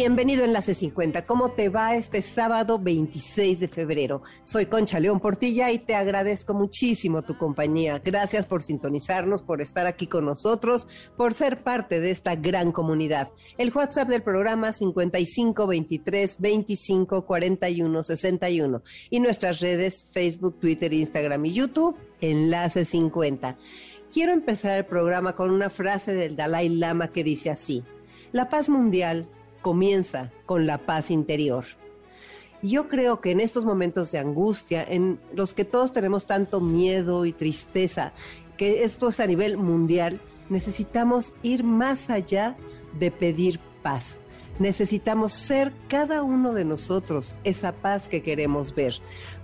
Bienvenido en la C50. ¿Cómo te va este sábado 26 de febrero? Soy Concha León Portilla y te agradezco muchísimo tu compañía. Gracias por sintonizarnos, por estar aquí con nosotros, por ser parte de esta gran comunidad. El WhatsApp del programa 55 23 25 41 61 y nuestras redes Facebook, Twitter, Instagram y YouTube, Enlace 50. Quiero empezar el programa con una frase del Dalai Lama que dice así. La paz mundial comienza con la paz interior. Yo creo que en estos momentos de angustia, en los que todos tenemos tanto miedo y tristeza, que esto es a nivel mundial, necesitamos ir más allá de pedir paz. Necesitamos ser cada uno de nosotros esa paz que queremos ver.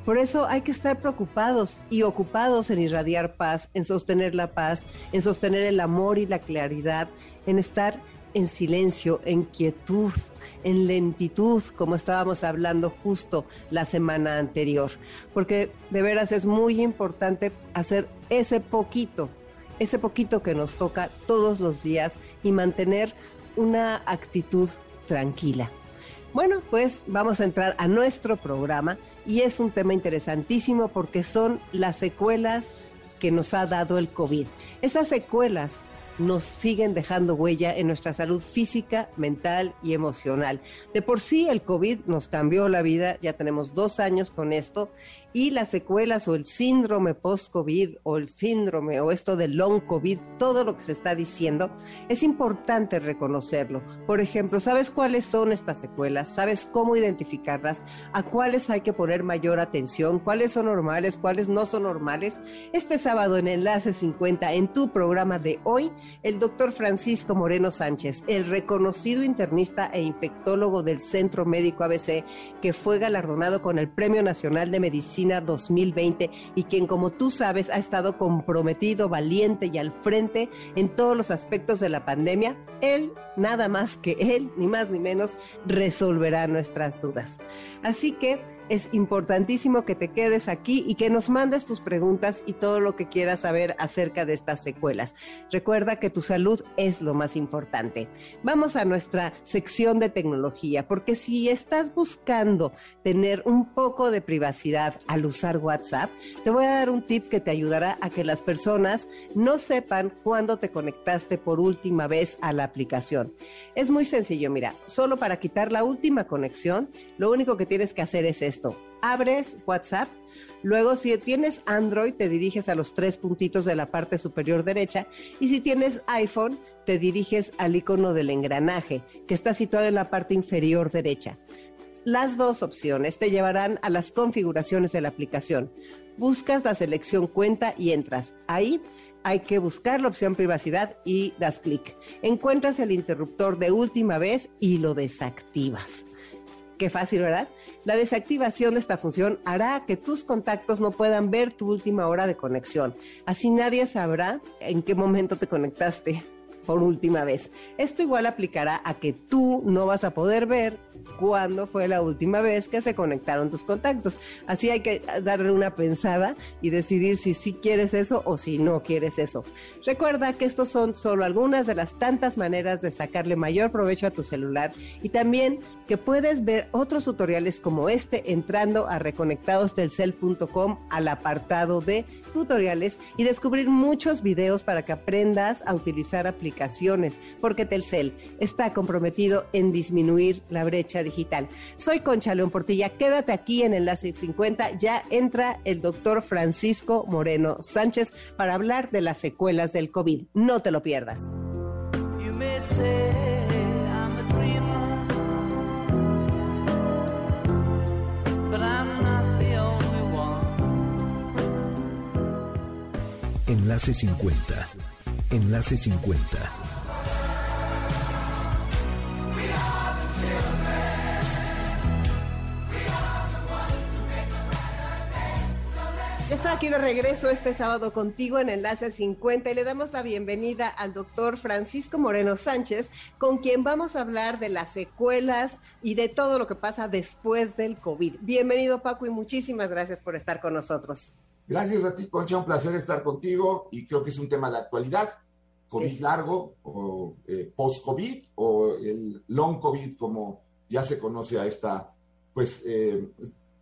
Por eso hay que estar preocupados y ocupados en irradiar paz, en sostener la paz, en sostener el amor y la claridad, en estar en silencio, en quietud, en lentitud, como estábamos hablando justo la semana anterior. Porque de veras es muy importante hacer ese poquito, ese poquito que nos toca todos los días y mantener una actitud tranquila. Bueno, pues vamos a entrar a nuestro programa y es un tema interesantísimo porque son las secuelas que nos ha dado el COVID. Esas secuelas nos siguen dejando huella en nuestra salud física, mental y emocional. De por sí el COVID nos cambió la vida, ya tenemos dos años con esto, y las secuelas o el síndrome post-COVID o el síndrome o esto del long COVID, todo lo que se está diciendo, es importante reconocerlo. Por ejemplo, ¿sabes cuáles son estas secuelas? ¿Sabes cómo identificarlas? ¿A cuáles hay que poner mayor atención? ¿Cuáles son normales? ¿Cuáles no son normales? Este sábado en Enlace 50, en tu programa de hoy, el doctor Francisco Moreno Sánchez, el reconocido internista e infectólogo del Centro Médico ABC, que fue galardonado con el Premio Nacional de Medicina 2020 y quien, como tú sabes, ha estado comprometido, valiente y al frente en todos los aspectos de la pandemia, él, nada más que él, ni más ni menos, resolverá nuestras dudas. Así que es importantísimo que te quedes aquí y que nos mandes tus preguntas y todo lo que quieras saber acerca de estas secuelas. Recuerda que tu salud es lo más importante. Vamos a nuestra sección de tecnología, porque si estás buscando tener un poco de privacidad al usar WhatsApp, te voy a dar un tip que te ayudará a que las personas no sepan cuándo te conectaste por última vez a la aplicación. Es muy sencillo, mira, solo para quitar la última conexión, lo único que tienes que hacer es esto Abres WhatsApp, luego si tienes Android te diriges a los tres puntitos de la parte superior derecha y si tienes iPhone te diriges al icono del engranaje que está situado en la parte inferior derecha. Las dos opciones te llevarán a las configuraciones de la aplicación. Buscas la selección cuenta y entras. Ahí hay que buscar la opción privacidad y das clic. Encuentras el interruptor de última vez y lo desactivas. Qué fácil, ¿verdad? La desactivación de esta función hará que tus contactos no puedan ver tu última hora de conexión. Así nadie sabrá en qué momento te conectaste por última vez. Esto igual aplicará a que tú no vas a poder ver cuándo fue la última vez que se conectaron tus contactos. Así hay que darle una pensada y decidir si sí quieres eso o si no quieres eso. Recuerda que estos son solo algunas de las tantas maneras de sacarle mayor provecho a tu celular y también que puedes ver otros tutoriales como este entrando a reconectadosdelcel.com al apartado de tutoriales y descubrir muchos videos para que aprendas a utilizar aplicaciones, porque Telcel está comprometido en disminuir la brecha digital. Soy Concha León Portilla, quédate aquí en Enlace 50, ya entra el doctor Francisco Moreno Sánchez para hablar de las secuelas del COVID. No te lo pierdas. Enlace 50. Enlace 50. Aquí de regreso este sábado contigo en Enlace 50 y le damos la bienvenida al doctor Francisco Moreno Sánchez, con quien vamos a hablar de las secuelas y de todo lo que pasa después del COVID. Bienvenido Paco y muchísimas gracias por estar con nosotros. Gracias a ti, Concha, un placer estar contigo y creo que es un tema de actualidad. COVID largo o eh, post-COVID o el long COVID, como ya se conoce a esta pues eh,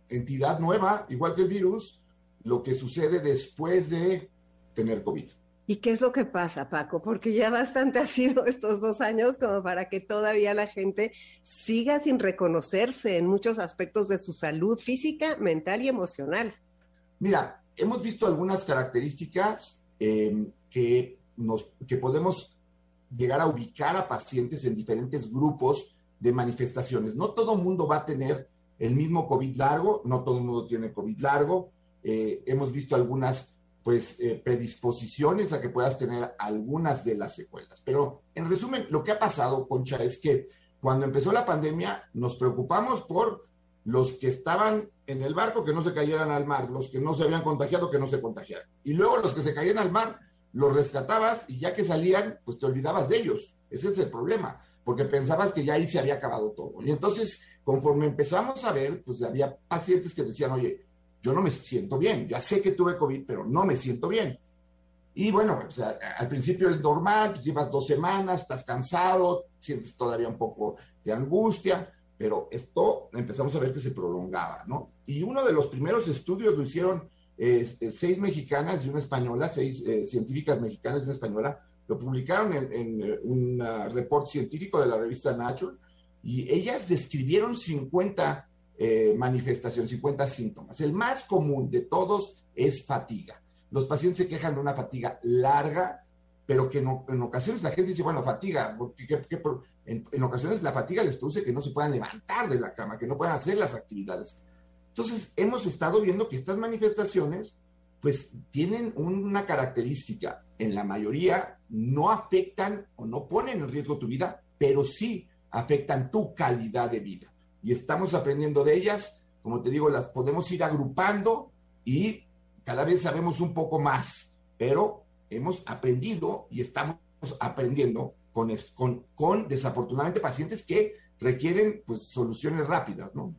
entidad nueva, igual que el virus, lo que sucede después de tener COVID. ¿Y qué es lo que pasa, Paco? Porque ya bastante ha sido estos dos años como para que todavía la gente siga sin reconocerse en muchos aspectos de su salud física, mental y emocional. Mira, hemos visto algunas características em, que, nos, que podemos llegar a ubicar a pacientes en diferentes grupos de manifestaciones. No todo el mundo va a tener el mismo COVID largo, no todo el mundo tiene COVID largo, eh, hemos visto algunas pues eh, predisposiciones a que puedas tener algunas de las secuelas. Pero en resumen, lo que ha pasado, Concha, es que cuando empezó la pandemia nos preocupamos por los que estaban en el barco que no se cayeran al mar, los que no se habían contagiado que no se contagiaran. Y luego los que se caían al mar, los rescatabas y ya que salían, pues te olvidabas de ellos. Ese es el problema, porque pensabas que ya ahí se había acabado todo. Y entonces, conforme empezamos a ver, pues había pacientes que decían, oye, yo no me siento bien, ya sé que tuve COVID, pero no me siento bien. Y bueno, al principio es normal, llevas dos semanas, estás cansado, sientes todavía un poco de angustia, pero esto empezamos a ver que se prolongaba, ¿no? Y uno de los primeros estudios lo hicieron eh, seis mexicanas y una española, seis eh, científicas mexicanas y una española, lo publicaron en, eh, un reporte científico de la revista Nature, y ellas describieron 50 eh, manifestación, 50 síntomas. El más común de todos es fatiga. Los pacientes se quejan de una fatiga larga, pero que en ocasiones la gente dice, bueno, fatiga, porque en, ocasiones la fatiga les produce que no se puedan levantar de la cama, que no puedan hacer las actividades. Entonces, hemos estado viendo que estas manifestaciones, pues, tienen una característica. En la mayoría no afectan o no ponen en riesgo tu vida, pero sí afectan tu calidad de vida y estamos aprendiendo de ellas. Como te digo, las podemos ir agrupando y cada vez sabemos un poco más, pero hemos aprendido y estamos aprendiendo con, con, con desafortunadamente pacientes que requieren pues soluciones rápidas, ¿no?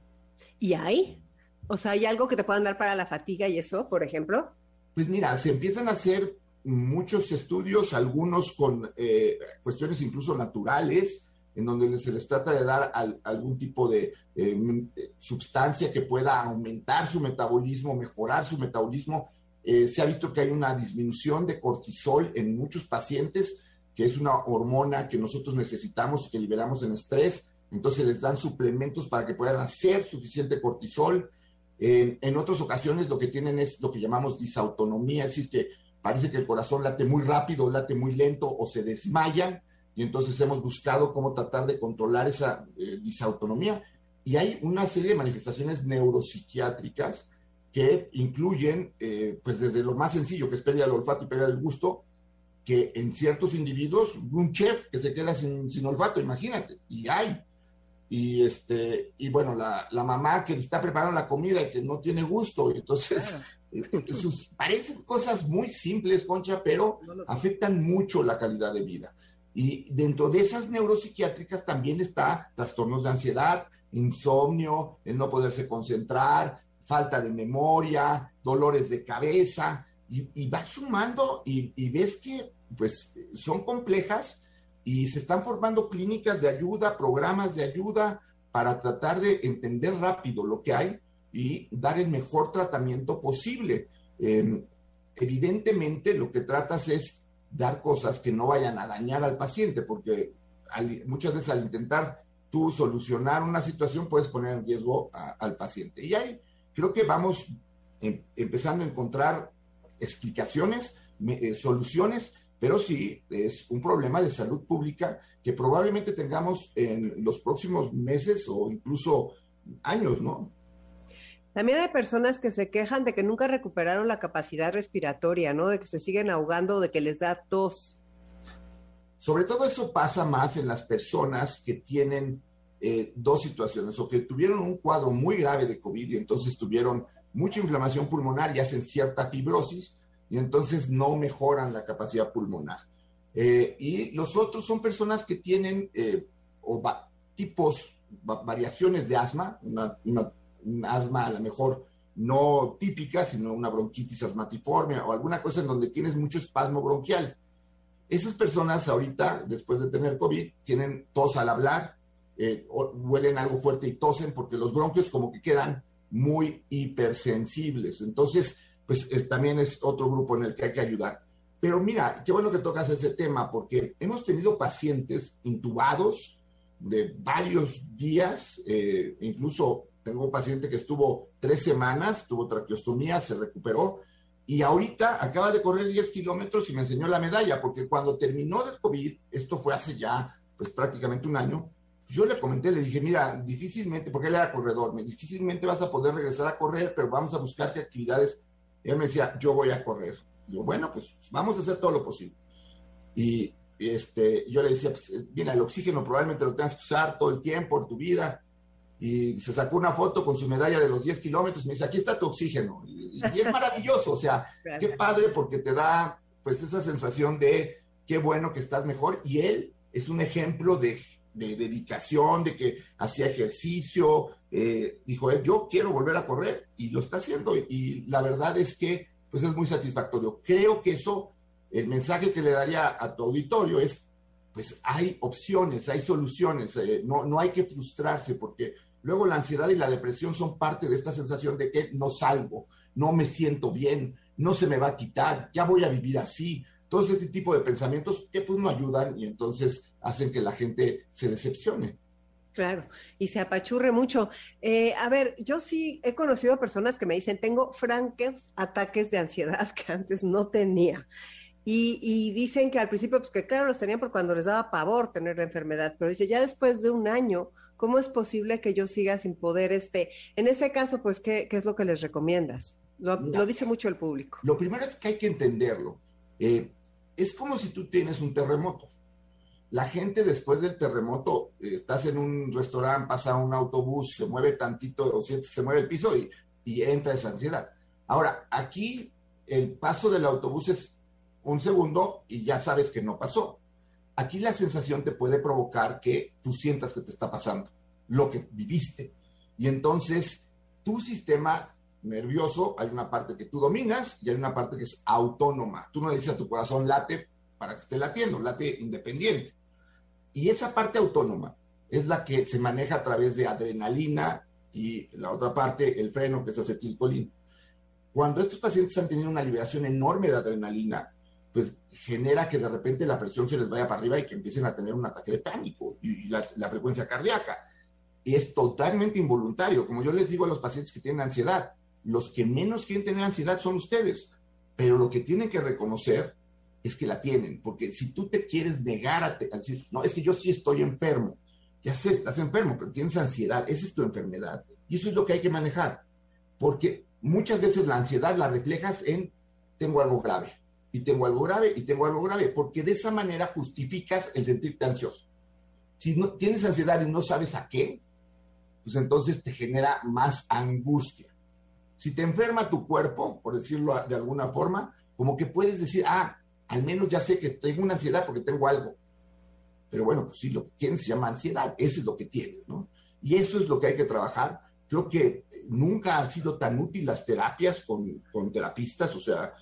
¿Y hay? O sea, ¿hay algo que te puedan dar para la fatiga y eso, por ejemplo? Pues mira, se empiezan a hacer muchos estudios, algunos con eh, cuestiones incluso naturales, en donde se les trata de dar algún tipo de eh, sustancia que pueda aumentar su metabolismo, mejorar su metabolismo. Eh, se ha visto que hay una disminución de cortisol en muchos pacientes, que es una hormona que nosotros necesitamos y que liberamos en estrés. Entonces les dan suplementos para que puedan hacer suficiente cortisol. en otras ocasiones lo que tienen es lo que llamamos disautonomía, es decir, que parece que el corazón late muy rápido, late muy lento o se desmayan y entonces hemos buscado cómo tratar de controlar esa eh, disautonomía. Y hay una serie de manifestaciones neuropsiquiátricas que incluyen, eh, pues desde lo más sencillo, que es pérdida del olfato y pérdida del gusto, que en ciertos individuos, un chef que se queda sin, sin olfato, imagínate, y hay. Y, este, y bueno, la, la, mamá que está preparando la comida y que no tiene gusto, y entonces eh, parecen cosas muy simples, Concha, pero afectan mucho la calidad de vida. Y dentro de esas neuropsiquiátricas también está trastornos de ansiedad, insomnio, el no poderse concentrar, falta de memoria, dolores de cabeza, y, y vas sumando y, y, ves que pues son complejas y se están formando clínicas de ayuda, programas de ayuda para tratar de entender rápido lo que hay y dar el mejor tratamiento posible. Em, evidentemente lo que tratas es dar cosas que no vayan a dañar al paciente, porque muchas veces al intentar tú solucionar una situación puedes poner en riesgo al paciente. Y ahí creo que vamos em, empezando a encontrar explicaciones, eh, soluciones, pero sí es un problema de salud pública que probablemente tengamos en los próximos meses o incluso años, ¿no? También hay personas que se quejan de que nunca recuperaron la capacidad respiratoria, ¿no? De que se siguen ahogando, de que les da tos. Sobre todo eso pasa más en las personas que tienen eh, dos situaciones, o que tuvieron un cuadro muy grave de COVID y entonces tuvieron mucha inflamación pulmonar y hacen cierta fibrosis y entonces no mejoran la capacidad pulmonar. Eh, y los otros son personas que tienen eh, o tipos, variaciones de asma, una, un asma a lo mejor no típica, sino una bronquitis asmatiforme o alguna cosa en donde tienes mucho espasmo bronquial. Esas personas ahorita, después de tener COVID, tienen tos al hablar, eh, huelen algo fuerte y tosen porque los bronquios como que quedan muy hipersensibles. Entonces, pues también es otro grupo en el que hay que ayudar. Pero mira, qué bueno que tocas ese tema porque hemos tenido pacientes intubados de varios días, eh, incluso tengo un paciente que estuvo tres semanas, tuvo traqueostomía, se recuperó y ahorita acaba de correr 10 kilómetros y me enseñó la medalla, porque cuando terminó del COVID, esto fue hace ya pues prácticamente un año, yo le comenté, le dije, mira, difícilmente, porque él era corredor, me difícilmente vas a poder regresar a correr, pero vamos a buscar qué actividades. Y él me decía, yo voy a correr. yo, bueno, pues vamos a hacer todo lo posible. Y este, yo le decía, pues, mira, el oxígeno probablemente lo tengas que usar todo el tiempo en tu vida y se sacó una foto con su medalla de los 10 kilómetros y me dice, aquí está tu oxígeno. Y, es maravilloso, o sea, qué padre porque te da pues esa sensación de qué bueno que estás mejor y él es un ejemplo de, dedicación, de que hacía ejercicio, eh, dijo, eh, yo quiero volver a correr y lo está haciendo y la verdad es que pues es muy satisfactorio. Creo que eso, el mensaje que le daría a tu auditorio es, pues hay opciones, hay soluciones, eh, no, no hay que frustrarse porque Luego la ansiedad y la depresión son parte de esta sensación de que no salgo, no me siento bien, no se me va a quitar, ya voy a vivir así. Todo este tipo de pensamientos que pues no ayudan y entonces hacen que la gente se decepcione. Claro, y se apachurre mucho. Eh, a ver, yo sí he conocido personas que me dicen, tengo francos ataques de ansiedad que antes no tenía. Y, y, dicen que al principio, pues que claro, los tenían por cuando les daba pavor tener la enfermedad, pero dice, ya después de un año, ¿Cómo es posible que yo siga sin poder este? En ese caso, pues, ¿qué, es lo que les recomiendas? Lo, dice mucho el público. Lo primero es que hay que entenderlo. Eh, es como si tú tienes un terremoto. La gente después del terremoto, eh, estás en un restaurante, pasa un autobús, se mueve tantito o sientes se mueve el piso y, y entra esa ansiedad. Ahora, aquí el paso del autobús es un segundo y ya sabes que no pasó. Aquí la sensación te puede provocar que tú sientas que te está pasando lo que viviste. Y entonces tu sistema nervioso, hay una parte que tú dominas y hay una parte que es autónoma. Tú no le dices a tu corazón late para que esté latiendo, late independiente. Y esa parte autónoma es la que se maneja a través de adrenalina y la otra parte, el freno, que es acetilcolina. Cuando estos pacientes han tenido una liberación enorme de adrenalina, pues genera que de repente la presión se les vaya para arriba y que empiecen a tener un ataque de pánico y, la, frecuencia cardíaca. Y es totalmente involuntario. Como yo les digo a los pacientes que tienen ansiedad, los que menos quieren tener ansiedad son ustedes, pero lo que tienen que reconocer es que la tienen, porque si tú te quieres negar a, decir, no, es que yo sí estoy enfermo, ya sé, estás enfermo, pero tienes ansiedad, esa es tu enfermedad. Y eso es lo que hay que manejar, porque muchas veces la ansiedad la reflejas en tengo algo grave, y tengo algo grave y tengo algo grave, porque de esa manera justificas el sentirte ansioso. Si no tienes ansiedad y no sabes a qué, pues entonces te genera más angustia. Si te enferma tu cuerpo, por decirlo de alguna forma, como que puedes decir, ah, al menos ya sé que tengo una ansiedad porque tengo algo. Pero bueno, pues sí, lo que tienes se llama ansiedad, eso es lo que tienes, ¿no? Y eso es lo que hay que trabajar. Creo que nunca han sido tan útil las terapias con, con terapistas, o sea,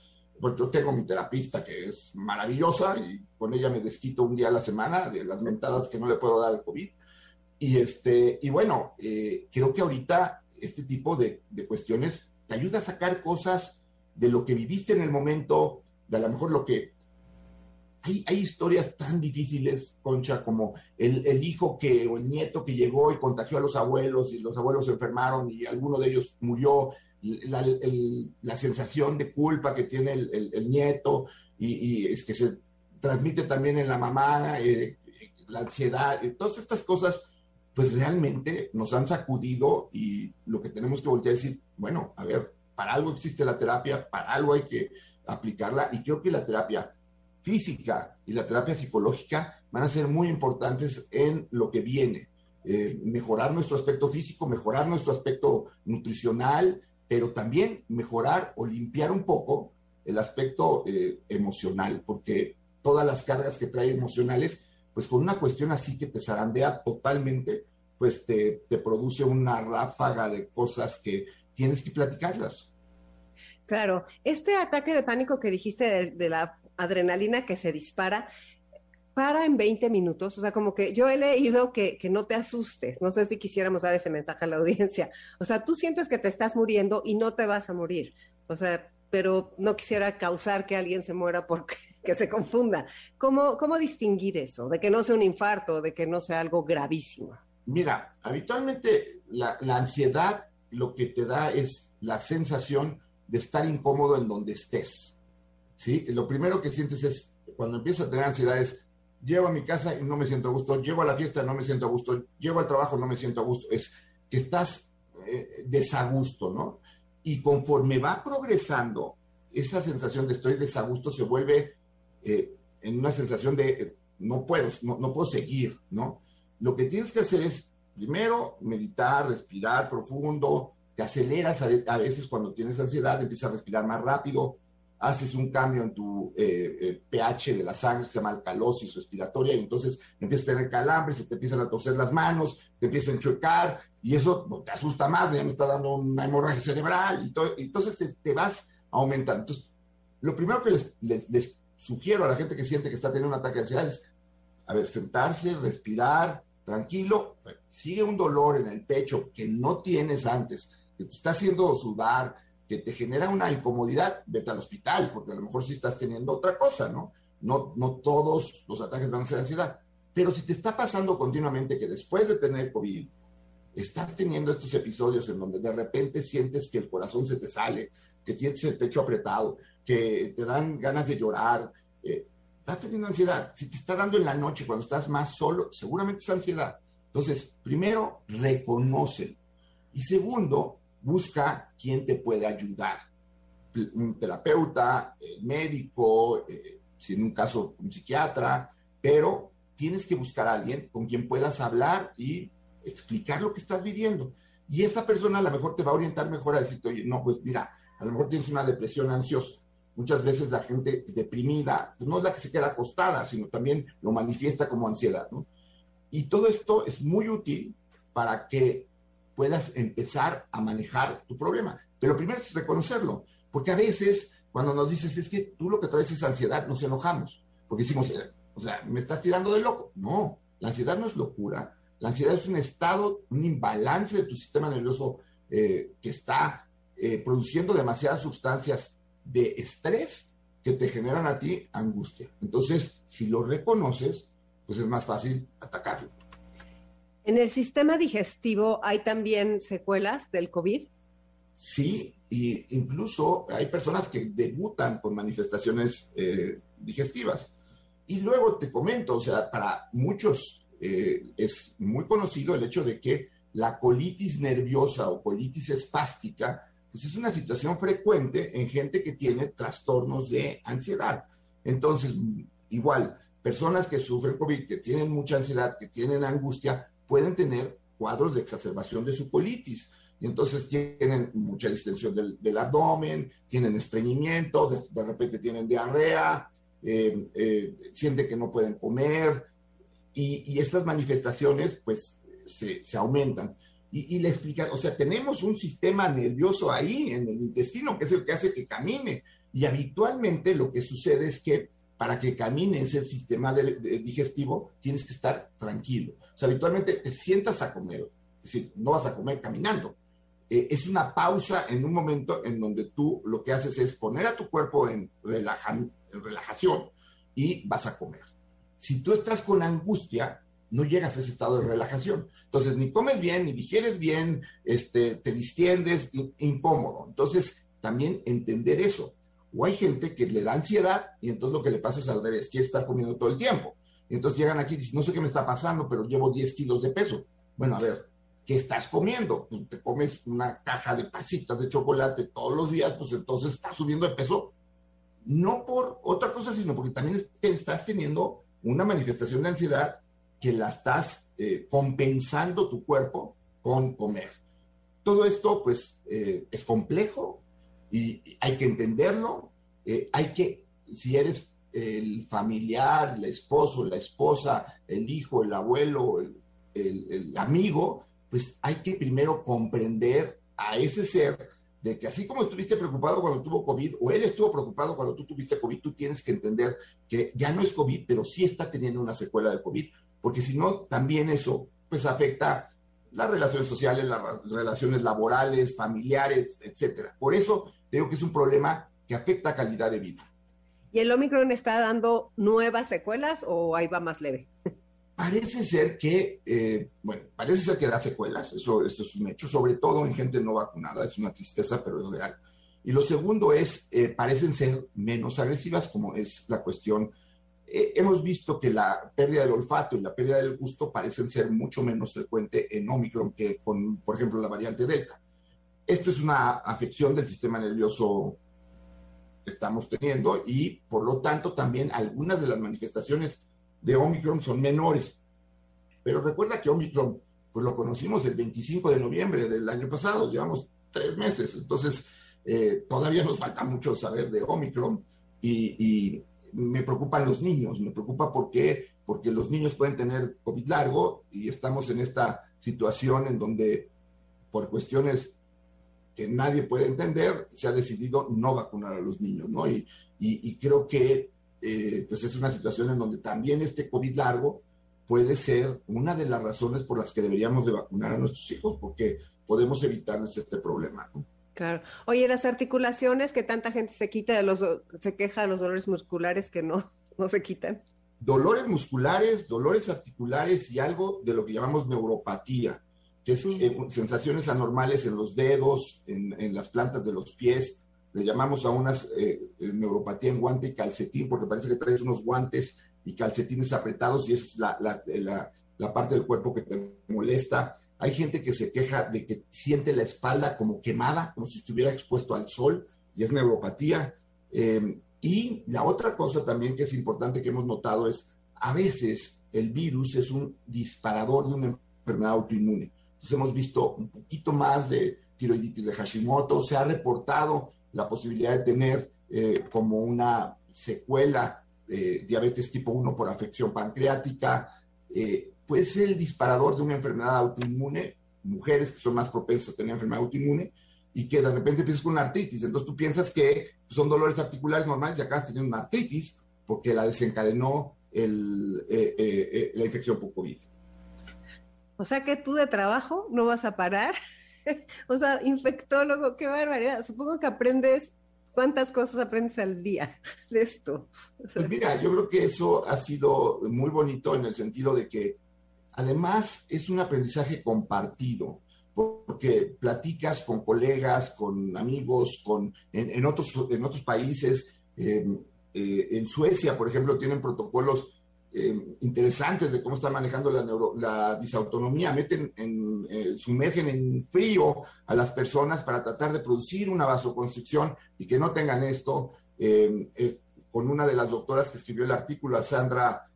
pues yo tengo mi terapista que es maravillosa y con ella me desquito un día a la semana de las mentadas que no le puedo dar al COVID. Y, este, y bueno, eh, creo que ahorita este tipo de, de, cuestiones te ayuda a sacar cosas de lo que viviste en el momento, de a lo mejor lo que... Hay, hay historias tan difíciles, Concha, como el, el, hijo que o el nieto que llegó y contagió a los abuelos y los abuelos se enfermaron y alguno de ellos murió la, sensación de culpa que tiene el, nieto y, es que se transmite también en la mamá, eh, la ansiedad, todas estas cosas pues realmente nos han sacudido y lo que tenemos que voltear es decir, bueno, a ver, para algo existe la terapia, para algo hay que aplicarla y creo que la terapia física y la terapia psicológica van a ser muy importantes en lo que viene. Eh, mejorar nuestro aspecto físico, mejorar nuestro aspecto nutricional, pero también mejorar o limpiar un poco el aspecto eh, emocional, porque todas las cargas que trae emocionales, pues con una cuestión así que te zarandea totalmente, pues te, te produce una ráfaga de cosas que tienes que platicarlas. Claro, este ataque de pánico que dijiste de, la adrenalina que se dispara, para en 20 minutos, o sea, como que yo he leído que, que, no te asustes, no sé si quisiéramos dar ese mensaje a la audiencia, o sea, tú sientes que te estás muriendo y no te vas a morir, o sea, pero no quisiera causar que alguien se muera porque que se confunda. ¿Cómo, cómo distinguir eso? De que no sea un infarto, de que no sea algo gravísimo. Mira, habitualmente la, la ansiedad lo que te da es la sensación de estar incómodo en donde estés. ¿sí? Lo primero que sientes es, cuando empiezas a tener ansiedad es, llego a mi casa y no me siento a gusto, llego a la fiesta y no me siento a gusto, llego al trabajo y no me siento a gusto. Es que estás eh, desagusto, ¿no? Y conforme va progresando, esa sensación de estoy desagusto se vuelve eh, en una sensación de eh, no puedo, no, no puedo seguir, ¿no? Lo que tienes que hacer es, primero, meditar, respirar profundo, te aceleras a, veces cuando tienes ansiedad, empiezas a respirar más rápido, haces un cambio en tu eh, eh, pH de la sangre, se llama alcalosis respiratoria, y entonces empiezas a tener calambre, se te empiezan a torcer las manos, te empiezan a enchuecar, y eso te asusta más, ya me está dando una hemorragia cerebral, y, todo, entonces te, vas aumentando. Entonces, lo primero que les, les sugiero a la gente que siente que está teniendo un ataque de ansiedad es, a ver, sentarse, respirar, tranquilo, sigue un dolor en el pecho que no tienes antes, que te está haciendo sudar, que te genera una incomodidad, vete al hospital, porque a lo mejor sí estás teniendo otra cosa, ¿no? No, no todos los ataques van a ser ansiedad. Pero si te está pasando continuamente que después de tener COVID, estás teniendo estos episodios en donde de repente sientes que el corazón se te sale, que sientes el pecho apretado, que te dan ganas de llorar, eh, estás teniendo ansiedad. Si te está dando en la noche cuando estás más solo, seguramente es ansiedad. Entonces, primero, reconoce. Y segundo, busca quien te puede ayudar. Un terapeuta, el médico, eh, si en un caso un psiquiatra, pero tienes que buscar a alguien con quien puedas hablar y explicar lo que estás viviendo. Y esa persona a lo mejor te va a orientar mejor a decirte, oye, no, pues mira, a lo mejor tienes una depresión ansiosa. Muchas veces la gente deprimida, pues no es la que se queda acostada, sino también lo manifiesta como ansiedad. Y todo esto es muy útil para que puedas empezar a manejar tu problema. Pero primero es reconocerlo, porque a veces cuando nos dices es que tú lo que traes es ansiedad, nos enojamos, porque decimos, o sea, me estás tirando de loco. No, la ansiedad no es locura, la ansiedad es un estado, un imbalance de tu sistema nervioso eh, que está eh, produciendo demasiadas sustancias de estrés que te generan a ti angustia. Entonces, si lo reconoces, pues es más fácil atacarlo. ¿En el sistema digestivo hay también secuelas del COVID? Sí, y incluso hay personas que debutan con manifestaciones eh, digestivas. Y luego te comento, o sea, para muchos eh, es muy conocido el hecho de que la colitis nerviosa o colitis espástica, pues es una situación frecuente en gente que tiene trastornos de ansiedad. Entonces, igual, personas que sufren COVID, que tienen mucha ansiedad, que tienen angustia, pueden tener cuadros de exacerbación de su colitis. Y entonces tienen mucha distensión del, abdomen, tienen estreñimiento, de, repente tienen diarrea, eh, eh, sienten que no pueden comer. Y, estas manifestaciones, pues, se, aumentan. Y, y, le explica, o sea, tenemos un sistema nervioso ahí en el intestino, que es el que hace que camine. Y habitualmente lo que sucede es que para que camine ese sistema digestivo, tienes que estar tranquilo. O sea, habitualmente te sientas a comer, es decir, no vas a comer caminando. Eh, es una pausa en un momento en donde tú lo que haces es poner a tu cuerpo en, relajación y vas a comer. Si tú estás con angustia, no llegas a ese estado de relajación. Entonces, ni comes bien, ni digieres bien, este, te distiendes, incómodo. Entonces, también entender eso. O hay gente que le da ansiedad y entonces lo que le pasa es al revés, quiere estar comiendo todo el tiempo. Y entonces llegan aquí y dicen, no sé qué me está pasando, pero llevo 10 kilos de peso. Bueno, a ver, ¿qué estás comiendo? Pues te comes una caja de pasitas de chocolate todos los días, pues entonces estás subiendo de peso, no por otra cosa, sino porque también estás teniendo una manifestación de ansiedad que la estás eh, compensando tu cuerpo con comer. Todo esto, pues, eh, es complejo y hay que entenderlo. Eh, hay que, si eres el familiar, el esposo, la esposa, el hijo, el abuelo, el, amigo, pues hay que primero comprender a ese ser de que así como estuviste preocupado cuando tuvo COVID, o él estuvo preocupado cuando tú tuviste COVID, tú tienes que entender que ya no es COVID, pero sí está teniendo una secuela de COVID, porque si no, también eso pues afecta las relaciones sociales, las relaciones laborales, familiares, etcétera. Por eso digo que es un problema que afecta a calidad de vida. ¿Y el Omicron está dando nuevas secuelas o ahí va más leve? Parece ser que, eh, bueno, parece ser que da secuelas, eso, esto es un hecho, sobre todo en gente no vacunada, es una tristeza, pero es real. Y lo segundo es, eh, parecen ser menos agresivas, como es la cuestión. Eh, hemos visto que la pérdida del olfato y la pérdida del gusto parecen ser mucho menos frecuente en Omicron que con, por ejemplo, la variante Delta. Esto es una afección del sistema nervioso que estamos teniendo y, por lo tanto, también algunas de las manifestaciones de Omicron son menores. Pero recuerda que Omicron, pues lo conocimos el 25 de noviembre del año pasado, llevamos tres meses, entonces eh, todavía nos falta mucho saber de Omicron y, me preocupan los niños, me preocupa por qué, porque los niños pueden tener COVID largo y estamos en esta situación en donde por cuestiones que nadie puede entender, se ha decidido no vacunar a los niños, ¿no? Y, y creo que eh, pues es una situación en donde también este COVID largo puede ser una de las razones por las que deberíamos de vacunar a nuestros hijos, porque podemos evitarles este problema. Claro. Oye, las articulaciones que tanta gente se quita de los, se queja de los dolores musculares que no, no se quitan. Dolores musculares, dolores articulares y algo de lo que llamamos neuropatía, que es eh, sensaciones anormales en los dedos, en, en las plantas de los pies, le llamamos a unas eh, neuropatía en guante y calcetín, porque parece que traes unos guantes y calcetines apretados y esa es la, la, la, parte del cuerpo que te molesta. Hay gente que se queja de que siente la espalda como quemada, como si estuviera expuesto al sol, y es neuropatía. Em, y la otra cosa también que es importante que hemos notado es, a veces el virus es un disparador de una enfermedad autoinmune. Entonces hemos visto un poquito más de tiroiditis de Hashimoto, se ha reportado la posibilidad de tener eh, como una secuela de diabetes tipo 1 por afección pancreática, eh, puede ser el disparador de una enfermedad autoinmune, mujeres que son más propensas a tener enfermedad autoinmune, y que de repente empiezas con una artritis. Entonces tú piensas que son dolores articulares normales y acabas teniendo una artritis porque la desencadenó el, eh, la infección por COVID. O sea que tú de trabajo no vas a parar o sea, infectólogo, qué barbaridad. Supongo que aprendes, ¿cuántas cosas aprendes al día de esto? pues mira, yo creo que eso ha sido muy bonito en el sentido de que además es un aprendizaje compartido porque platicas con colegas, con amigos, con, en, otros, en otros países. Eh, eh, en Suecia, por ejemplo, tienen protocolos eh, interesantes de cómo están manejando la, disautonomía, meten en, eh, sumergen en frío a las personas para tratar de producir una vasoconstricción y que no tengan esto. Eh, con una de las doctoras que escribió el artículo, Sandra,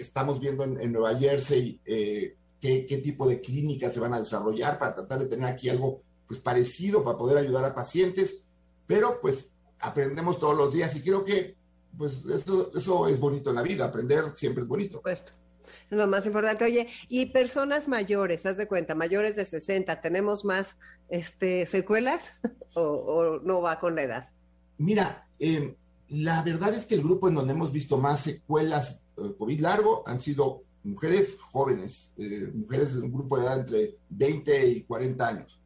estamos viendo en, Nueva Jersey qué, qué, tipo de clínicas se van a desarrollar para tratar de tener aquí algo pues parecido para poder ayudar a pacientes, pero pues aprendemos todos los días y creo que pues eso, eso es bonito en la vida, aprender siempre es bonito. Puesto. Es lo más importante. Oye, y personas mayores, haz de cuenta, mayores de 60, ¿tenemos más este, secuelas o, no va con la edad? Mira, em, la verdad es que el grupo en donde hemos visto más secuelas eh, COVID largo han sido mujeres jóvenes, eh, mujeres de un grupo de edad entre 20 y 40 años.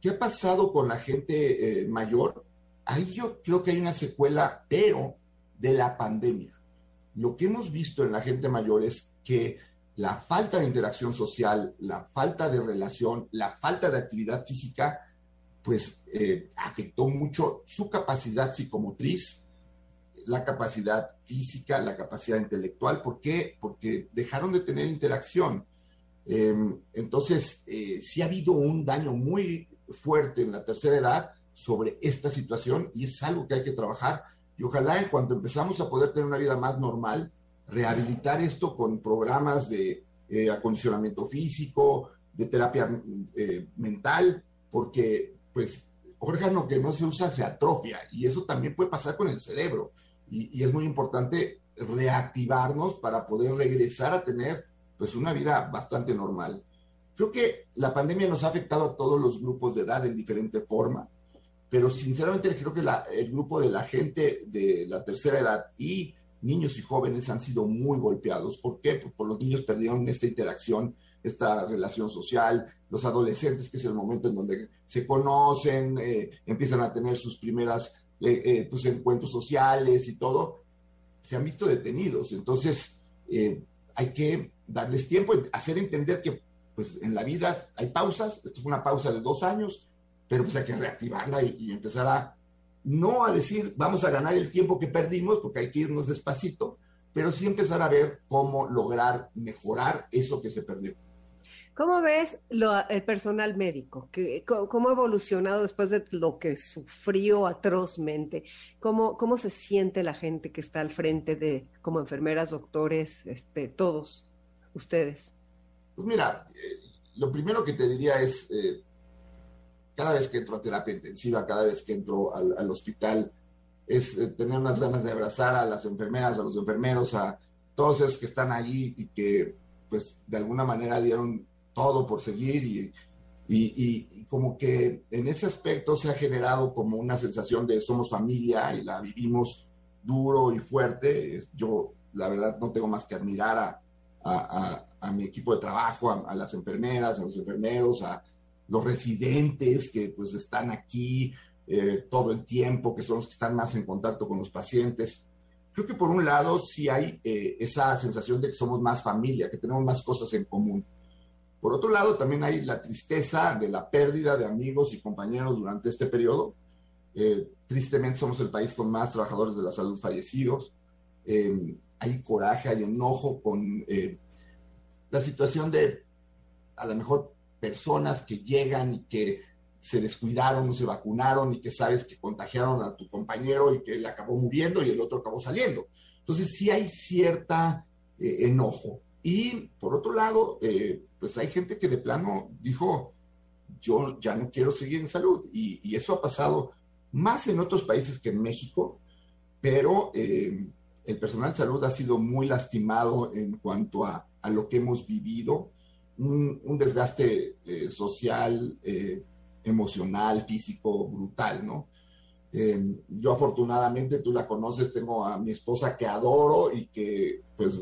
¿Qué ha pasado con la gente eh, mayor? Ahí yo creo que hay una secuela, pero de la pandemia. Lo que hemos visto en la gente mayor es que la falta de interacción social, la falta de relación, la falta de actividad física, pues eh, afectó mucho su capacidad psicomotriz, la capacidad física, la capacidad intelectual. ¿Por qué? Porque dejaron de tener interacción. Em, entonces, eh, sí ha habido un daño muy fuerte en la tercera edad sobre esta situación y es algo que hay que trabajar. Y ojalá en cuanto empezamos a poder tener una vida más normal, rehabilitar esto con programas de eh, acondicionamiento físico, de terapia eh, mental, porque pues órgano que no se usa se atrofia y eso también puede pasar con el cerebro. Y, es muy importante reactivarnos para poder regresar a tener pues una vida bastante normal. Creo que la pandemia nos ha afectado a todos los grupos de edad en diferente forma, pero sinceramente creo que el grupo de la gente de la tercera edad y niños y jóvenes han sido muy golpeados. ¿Por qué? Pues por los niños perdieron esta interacción, esta relación social, los adolescentes, que es el momento en donde se conocen, eh, empiezan a tener sus primeras eh, eh, pues, encuentros sociales y todo, se han visto detenidos. Entonces, hay que darles tiempo, hacer entender que pues en la vida hay pausas, esto fue una pausa de dos años, pero pues hay que reactivarla y, y empezar a no a decir vamos a ganar el tiempo que perdimos, porque hay que irnos despacito, pero sí empezar a ver cómo lograr mejorar eso que se perdió. ¿Cómo ves lo, el personal médico? ¿Cómo ha evolucionado después de lo que sufrió atrozmente? ¿Cómo, ¿Cómo se siente la gente que está al frente de, como enfermeras, doctores, este, todos ustedes? Pues mira, eh, lo primero que te diría es, eh, cada vez que entro a terapia intensiva, cada vez que entro al, al hospital, es eh, tener unas ganas de abrazar a las enfermeras, a los enfermeros, a todos esos que están allí y que pues de alguna manera dieron todo por seguir y, y, y, como que en ese aspecto se ha generado como una sensación de somos familia y la vivimos duro y fuerte. Yo la verdad no tengo más que admirar a, a, a, a mi equipo de trabajo, a, las enfermeras, a los enfermeros, a, los residentes que pues están aquí eh, todo el tiempo, que son los que están más en contacto con los pacientes. Creo que por un lado sí hay eh, esa sensación de que somos más familia, que tenemos más cosas en común. Por otro lado, también hay la tristeza de la pérdida de amigos y compañeros durante este periodo. Eh, tristemente somos el país con más trabajadores de la salud fallecidos. hay coraje, hay enojo con la situación de a lo mejor personas que llegan y que se descuidaron, no se vacunaron y que sabes que contagiaron a tu compañero y que le acabó muriendo y el otro acabó saliendo. Entonces sí hay cierta eh, enojo. Y por otro lado, eh, pues hay gente que de plano dijo, yo ya no quiero seguir en salud. Y, y eso ha pasado más en otros países que en México, pero eh, el personal de salud ha sido muy lastimado en cuanto a, a lo que hemos vivido un, desgaste eh, social, eh, emocional, físico, brutal, ¿no? Eh, yo afortunadamente, tú la conoces, tengo a mi esposa que adoro y que pues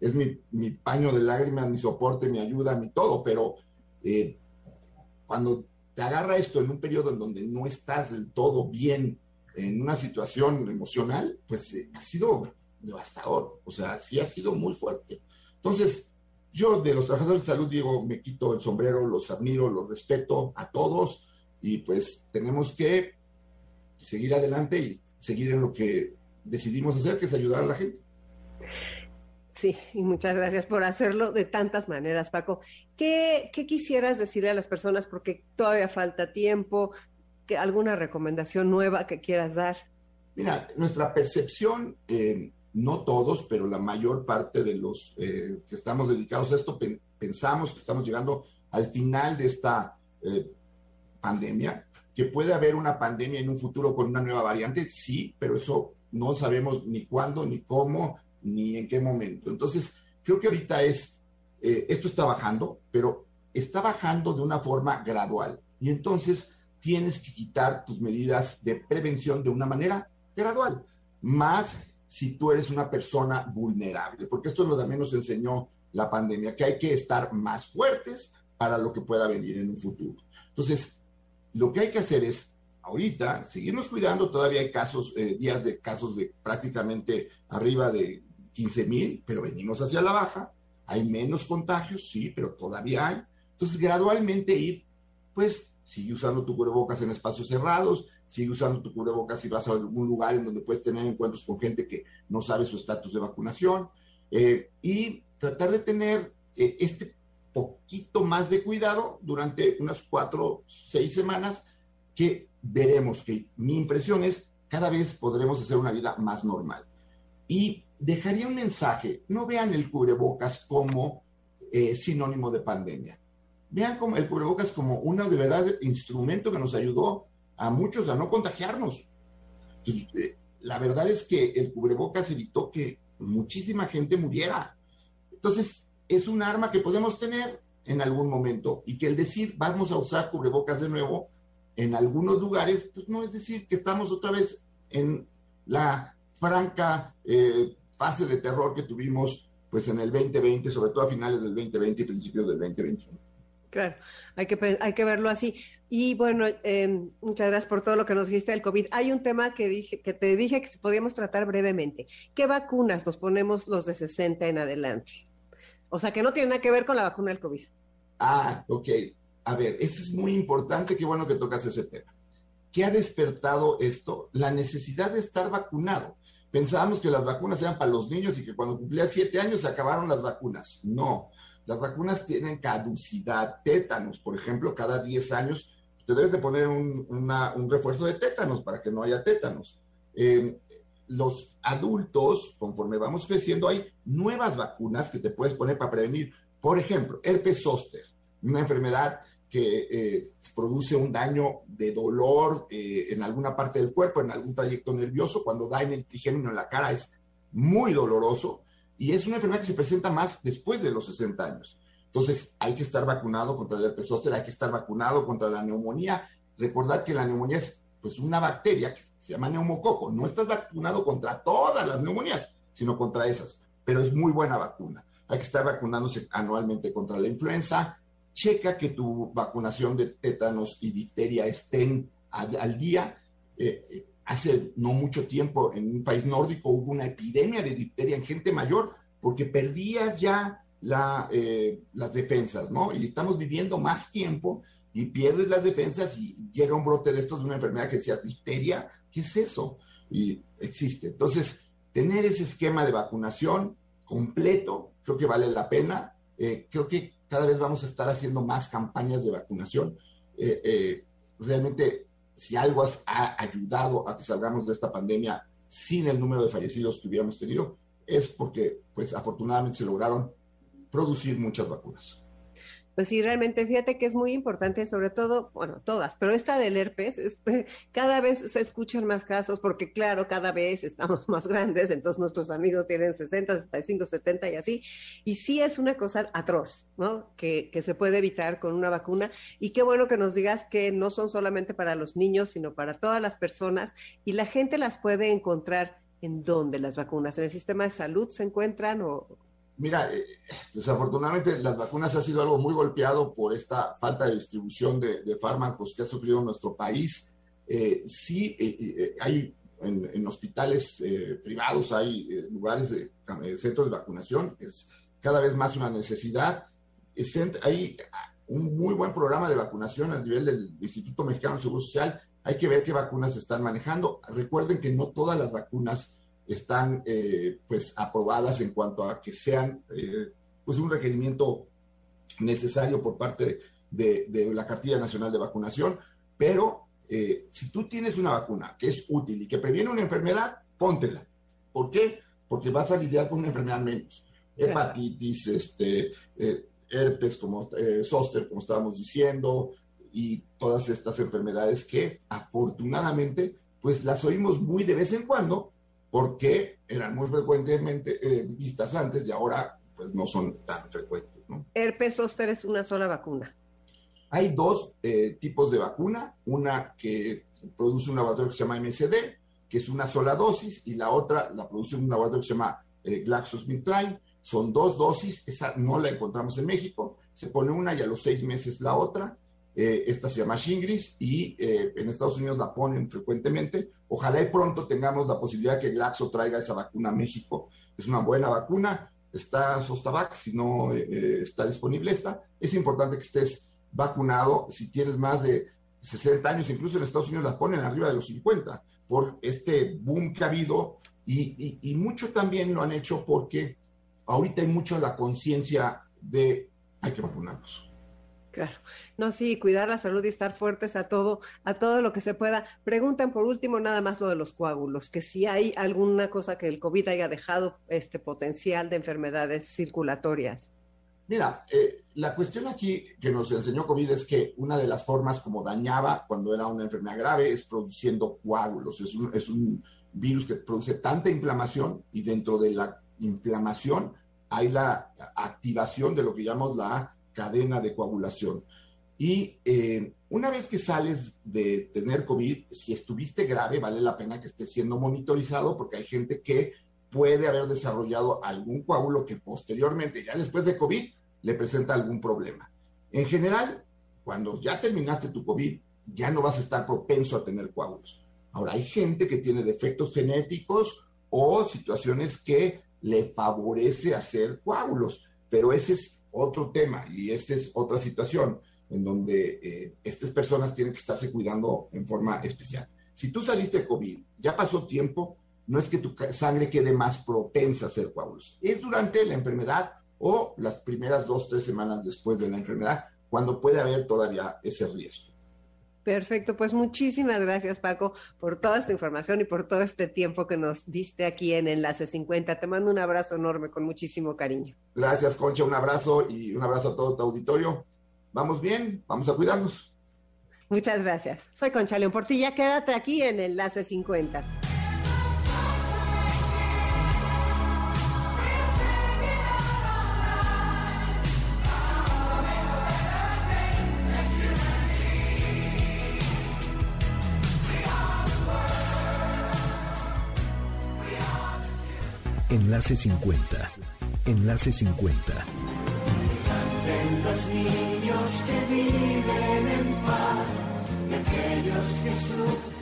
es mi, mi paño de lágrimas, mi soporte, mi ayuda, mi todo, pero cuando te agarra esto en un periodo en donde no estás del todo bien en una situación emocional, pues ha sido devastador, o sea, sí ha sido muy fuerte. Entonces, yo de los trabajadores de salud digo, me quito el sombrero, los admiro, los respeto a todos y pues tenemos que seguir adelante y seguir en lo que decidimos hacer, que es ayudar a la gente. Sí, y muchas gracias por hacerlo de tantas maneras, Paco. ¿Qué, quisieras decirle a las personas? Porque todavía falta tiempo, que, alguna recomendación nueva que quieras dar. Mira, nuestra percepción eh, no todos, pero la mayor parte de los eh, que estamos dedicados a esto pensamos que estamos llegando al final de esta eh, pandemia, que puede haber una pandemia en un futuro con una nueva variante, sí, pero eso no sabemos ni cuándo, ni cómo, ni en qué momento. Entonces, creo que ahorita es, eh, esto está bajando, pero está bajando de una forma gradual. Y entonces tienes que quitar tus medidas de prevención de una manera gradual, más si tú eres una persona vulnerable, porque esto lo también nos enseñó la pandemia, que hay que estar más fuertes para lo que pueda venir en un futuro. Entonces, lo que hay que hacer es, ahorita, seguirnos cuidando, todavía hay casos, eh, días de casos de prácticamente arriba de 15 mil, pero venimos hacia la baja, hay menos contagios, sí, pero todavía hay. Entonces, gradualmente ir, pues, sigue usando tu cubrebocas en espacios cerrados, sigue usando tu cubrebocas si vas a algún lugar en donde puedes tener encuentros con gente que no sabe su estatus de vacunación eh, y tratar de tener eh, este poquito más de cuidado durante unas cuatro, seis semanas que veremos que mi impresión es cada vez podremos hacer una vida más normal. Y dejaría un mensaje, no vean el cubrebocas como eh, sinónimo de pandemia. Vean como el cubrebocas como una de instrumento que nos ayudó a muchos a no contagiarnos. Eh, la verdad es que el cubrebocas evitó que muchísima gente muriera. Entonces, es un arma que podemos tener en algún momento y que el decir vamos a usar cubrebocas de nuevo en algunos lugares, pues no es decir que estamos otra vez en la franca eh, fase de terror que tuvimos pues en el 2020, sobre todo a finales del 2020 y principios del 2021. Claro, hay que, hay que verlo así. Y bueno, em, muchas gracias por todo lo que nos dijiste del COVID. Hay un tema que, dije, que te dije que podíamos tratar brevemente. ¿Qué vacunas nos ponemos los de 60 en adelante? O sea, que no tiene nada que ver con la vacuna del COVID. Ah, ok. A ver, eso es muy importante, qué bueno que tocas ese tema. ¿Qué ha despertado esto? La necesidad de estar vacunado. Pensábamos que las vacunas eran para los niños y que cuando cumplía siete años se acabaron las vacunas. No, las vacunas tienen caducidad. Tétanos, por ejemplo, cada 10 años te debes de poner un, refuerzo de tétanos para que no haya tétanos. los adultos, conforme vamos creciendo, hay nuevas vacunas que te puedes poner para prevenir. Por ejemplo, herpes zóster, una enfermedad que eh, produce un daño de dolor eh, en alguna parte del cuerpo, en algún trayecto nervioso, cuando da en el trigémino en la cara es muy doloroso y es una enfermedad que se presenta más después de los 60 años. Entonces hay que estar vacunado contra el herpes zóster, hay que estar vacunado contra la neumonía. Recordar que la neumonía es pues una bacteria que se llama neumococo. No estás vacunado contra todas las neumonías, sino contra esas, pero es muy buena vacuna. Hay que estar vacunándose anualmente contra la influenza, checa que tu vacunación de tétanos y difteria estén al, día. Eh, eh, hace no mucho tiempo en un país nórdico hubo una epidemia de difteria en gente mayor porque perdías ya eh, las defensas, ¿no? Y estamos viviendo más tiempo y pierdes las defensas y llega un brote de estos de una enfermedad que decía difteria, ¿qué es eso? Y existe. Entonces, tener ese esquema de vacunación completo, creo que vale la pena. creo que cada vez vamos a estar haciendo más campañas de vacunación. Eh, eh, realmente, si algo ha ayudado a que salgamos de esta pandemia sin el número de fallecidos que hubiéramos tenido, es porque, pues, afortunadamente se lograron producir muchas vacunas. Pues sí, realmente fíjate que es muy importante, sobre todo, bueno, todas, pero esta del herpes, este, cada vez se escuchan más casos porque claro, cada vez estamos más grandes, entonces nuestros amigos tienen 60, 65, 70 y así, y sí es una cosa atroz, ¿no? Que, que se puede evitar con una vacuna y qué bueno que nos digas que no son solamente para los niños, sino para todas las personas y la gente las puede encontrar en dónde las vacunas, en el sistema de salud se encuentran o Mira, eh, desafortunadamente las vacunas ha sido algo muy golpeado por esta falta de distribución de, fármacos que ha sufrido nuestro país. Eh, sí, eh, hay en, hospitales privados, hay lugares de centros de vacunación, es cada vez más una necesidad. hay un muy buen programa de vacunación a nivel del Instituto Mexicano de Seguro Social. Hay que ver qué vacunas se están manejando. Recuerden que no todas las vacunas están eh, pues aprobadas en cuanto a que sean eh, pues un requerimiento necesario por parte de, la cartilla nacional de vacunación, pero eh, si tú tienes una vacuna que es útil y que previene una enfermedad, póntela. ¿Por qué? Porque vas a lidiar con una enfermedad menos. Hepatitis, este, herpes, como zóster, como estábamos diciendo, y todas estas enfermedades que afortunadamente pues las oímos muy de vez en cuando, porque eran muy frecuentemente eh, vistas antes y ahora pues no son tan frecuentes. ¿no? Herpes zóster es una sola vacuna. Hay dos eh, tipos de vacuna, una que produce un laboratorio que se llama MSD, que es una sola dosis, y la otra la produce un laboratorio que se llama eh, GlaxoSmithKline. Son dos dosis, esa no la encontramos en México, se pone una y a los seis meses la otra. Eh, esta se llama Shingris y eh, en Estados Unidos la ponen frecuentemente. Ojalá y pronto tengamos la posibilidad que Glaxo traiga esa vacuna a México. Es una buena vacuna. Está Sostavac, si no eh, está disponible esta. Es importante que estés vacunado si tienes más de 60 años, incluso en Estados Unidos las ponen arriba de los 50 por este boom que ha habido y, y mucho también lo han hecho porque ahorita hay mucho la conciencia de hay que vacunarnos. Claro. No, sí, cuidar la salud y estar fuertes a todo, a todo lo que se pueda. Preguntan por último nada más lo de los coágulos, que si hay alguna cosa que el COVID haya dejado este potencial de enfermedades circulatorias. Mira, eh, la cuestión aquí que nos enseñó COVID es que una de las formas como dañaba cuando era una enfermedad grave es produciendo coágulos. Es un, es un virus que produce tanta inflamación y dentro de la inflamación hay la activación de lo que llamamos la cadena de coagulación. Y eh, una vez que sales de tener COVID, si estuviste grave, vale la pena que estés siendo monitorizado porque hay gente que puede haber desarrollado algún coágulo que posteriormente, ya después de COVID, le presenta algún problema. En general, cuando ya terminaste tu COVID, ya no vas a estar propenso a tener coágulos. Ahora, hay gente que tiene defectos genéticos o situaciones que le favorece hacer coágulos, pero ese es otro tema y esa es otra situación en donde eh, estas personas tienen que estarse cuidando en forma especial. Si tú saliste de COVID, ya pasó tiempo, no es que tu sangre quede más propensa a hacer coágulos. Es durante la enfermedad o las primeras dos, tres semanas después de la enfermedad, cuando puede haber todavía ese riesgo. Perfecto, pues muchísimas gracias Paco por toda esta información y por todo este tiempo que nos diste aquí en Enlace 50. Te mando un abrazo enorme con muchísimo cariño. Gracias Concha, un abrazo y un abrazo a todo tu auditorio. Vamos bien, vamos a cuidarnos. Muchas gracias. Soy Concha León Portilla, quédate aquí en Enlace 50. Enlace 50. Enlace 50. los niños que viven en paz y aquellos que sufren dolor. ¿Qué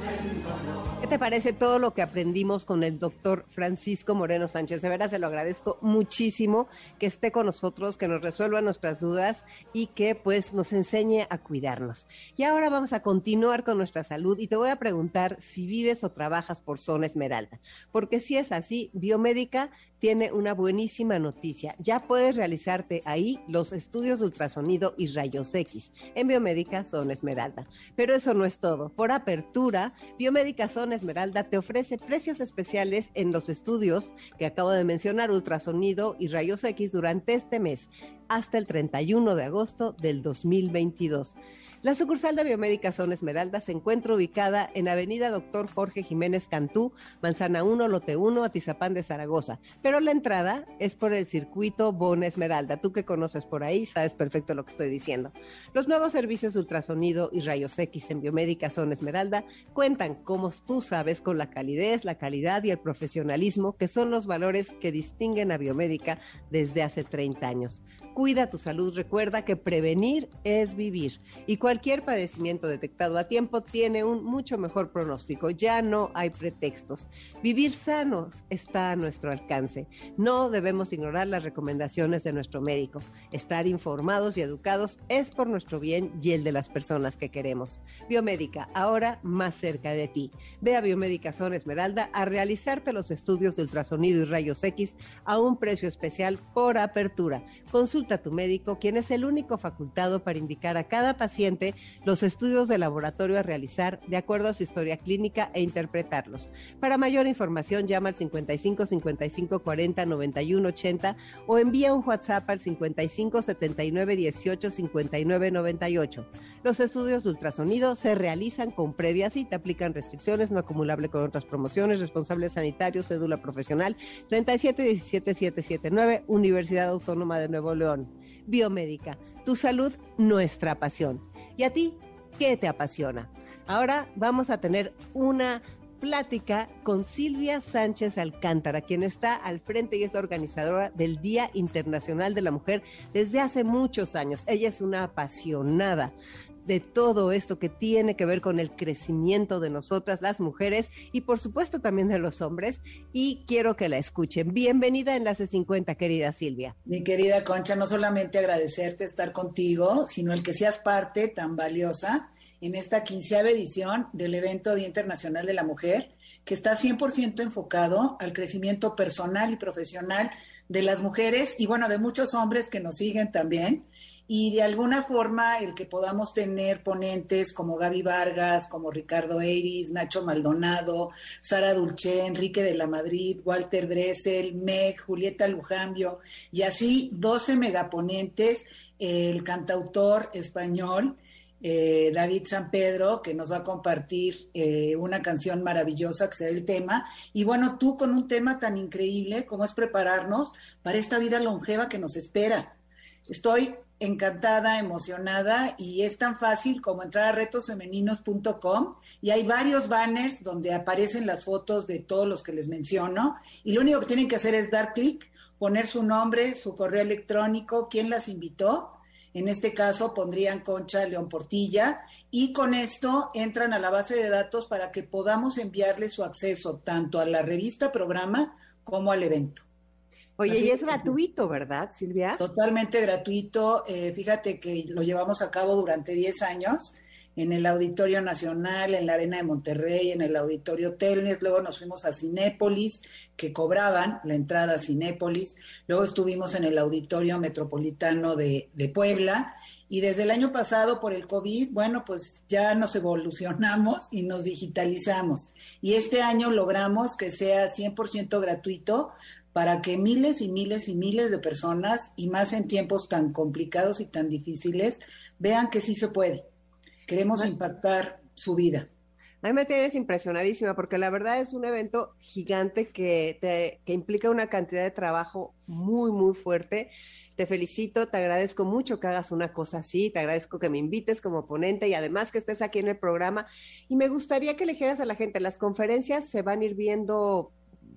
te parece todo lo que aprendimos con el doctor Francisco Moreno Sánchez? De veras se lo agradezco muchísimo que esté con nosotros, que nos resuelva nuestras dudas y que pues nos enseñe a cuidarnos. Y ahora vamos a continuar con nuestra salud y te voy a preguntar si vives o trabajas por Zona Esmeralda, porque si es así, Biomédica tiene una buenísima noticia. Ya puedes realizarte ahí los estudios de ultrasonido y rayos X en Biomédica Zona Esmeralda. Pero eso no es todo. Por apertura, Biomédica Zona Esmeralda te ofrece precios especiales en los estudios que acabo de mencionar, ultrasonido y rayos X durante este mes hasta el 31 de agosto del 2022. La sucursal de Biomédica Zona Esmeralda se encuentra ubicada en Avenida Doctor Jorge Jiménez Cantú, Manzana 1, Lote 1, Atizapán de Zaragoza. Pero la entrada es por el circuito Bona Esmeralda. Tú que conoces por ahí sabes perfecto lo que estoy diciendo. Los nuevos servicios ultrasonido y rayos X en Biomédica Zona Esmeralda cuentan, como tú sabes, con la calidez, la calidad y el profesionalismo, que son los valores que distinguen a Biomédica desde hace 30 años. Cuida tu salud, recuerda que prevenir es vivir y cualquier padecimiento detectado a tiempo tiene un mucho mejor pronóstico, ya no hay pretextos. Vivir sanos está a nuestro alcance. No debemos ignorar las recomendaciones de nuestro médico. Estar informados y educados es por nuestro bien y el de las personas que queremos. Biomédica, ahora más cerca de ti. Ve a Biomédica Zona Esmeralda a realizarte los estudios de ultrasonido y rayos X a un precio especial por apertura. Consulta a tu médico, quien es el único facultado para indicar a cada paciente los estudios de laboratorio a realizar de acuerdo a su historia clínica e interpretarlos. Para mayor información, llama al 55 55 40 91 80 o envía un WhatsApp al 55 79 18 59 98. Los estudios de ultrasonido se realizan con previa cita, aplican restricciones no acumulable con otras promociones, responsables sanitarios, cédula profesional 37 17 779, Universidad Autónoma de Nuevo León. Biomédica, tu salud, nuestra pasión. ¿Y a ti qué te apasiona? Ahora vamos a tener una plática con Silvia Sánchez Alcántara, quien está al frente y es la organizadora del Día Internacional de la Mujer desde hace muchos años. Ella es una apasionada de todo esto que tiene que ver con el crecimiento de nosotras, las mujeres, y por supuesto también de los hombres. Y quiero que la escuchen. Bienvenida a Enlace 50, querida Silvia. Mi querida Concha, no solamente agradecerte estar contigo, sino el que seas parte tan valiosa en esta quinceava edición del evento Día Internacional de la Mujer, que está 100% enfocado al crecimiento personal y profesional de las mujeres y bueno, de muchos hombres que nos siguen también. Y de alguna forma el que podamos tener ponentes como Gaby Vargas, como Ricardo Eiris, Nacho Maldonado, Sara Dulce, Enrique de la Madrid, Walter Dressel, Meg, Julieta Lujambio y así 12 megaponentes, el cantautor español eh, David San Pedro, que nos va a compartir eh, una canción maravillosa que será el tema. Y bueno, tú con un tema tan increíble como es prepararnos para esta vida longeva que nos espera. Estoy encantada, emocionada y es tan fácil como entrar a retosfemeninos.com y hay varios banners donde aparecen las fotos de todos los que les menciono y lo único que tienen que hacer es dar clic, poner su nombre, su correo electrónico, quién las invitó en este caso pondrían Concha León Portilla y con esto entran a la base de datos para que podamos enviarle su acceso tanto a la revista programa como al evento. Oye, y es gratuito, ¿verdad, Silvia? Totalmente gratuito. Eh, fíjate que lo llevamos a cabo durante 10 años en el Auditorio Nacional, en la Arena de Monterrey, en el Auditorio Telmes, luego nos fuimos a Cinépolis, que cobraban la entrada a Cinépolis, luego estuvimos en el Auditorio Metropolitano de, de Puebla, y desde el año pasado por el COVID, bueno, pues ya nos evolucionamos y nos digitalizamos. Y este año logramos que sea 100% gratuito para que miles y miles y miles de personas, y más en tiempos tan complicados y tan difíciles, vean que sí se puede Queremos impactar su vida. A mí me tienes impresionadísima porque la verdad es un evento gigante que, te, que implica una cantidad de trabajo muy, muy fuerte. Te felicito, te agradezco mucho que hagas una cosa así, te agradezco que me invites como ponente y además que estés aquí en el programa. Y me gustaría que le dijeras a la gente, las conferencias se van a ir viendo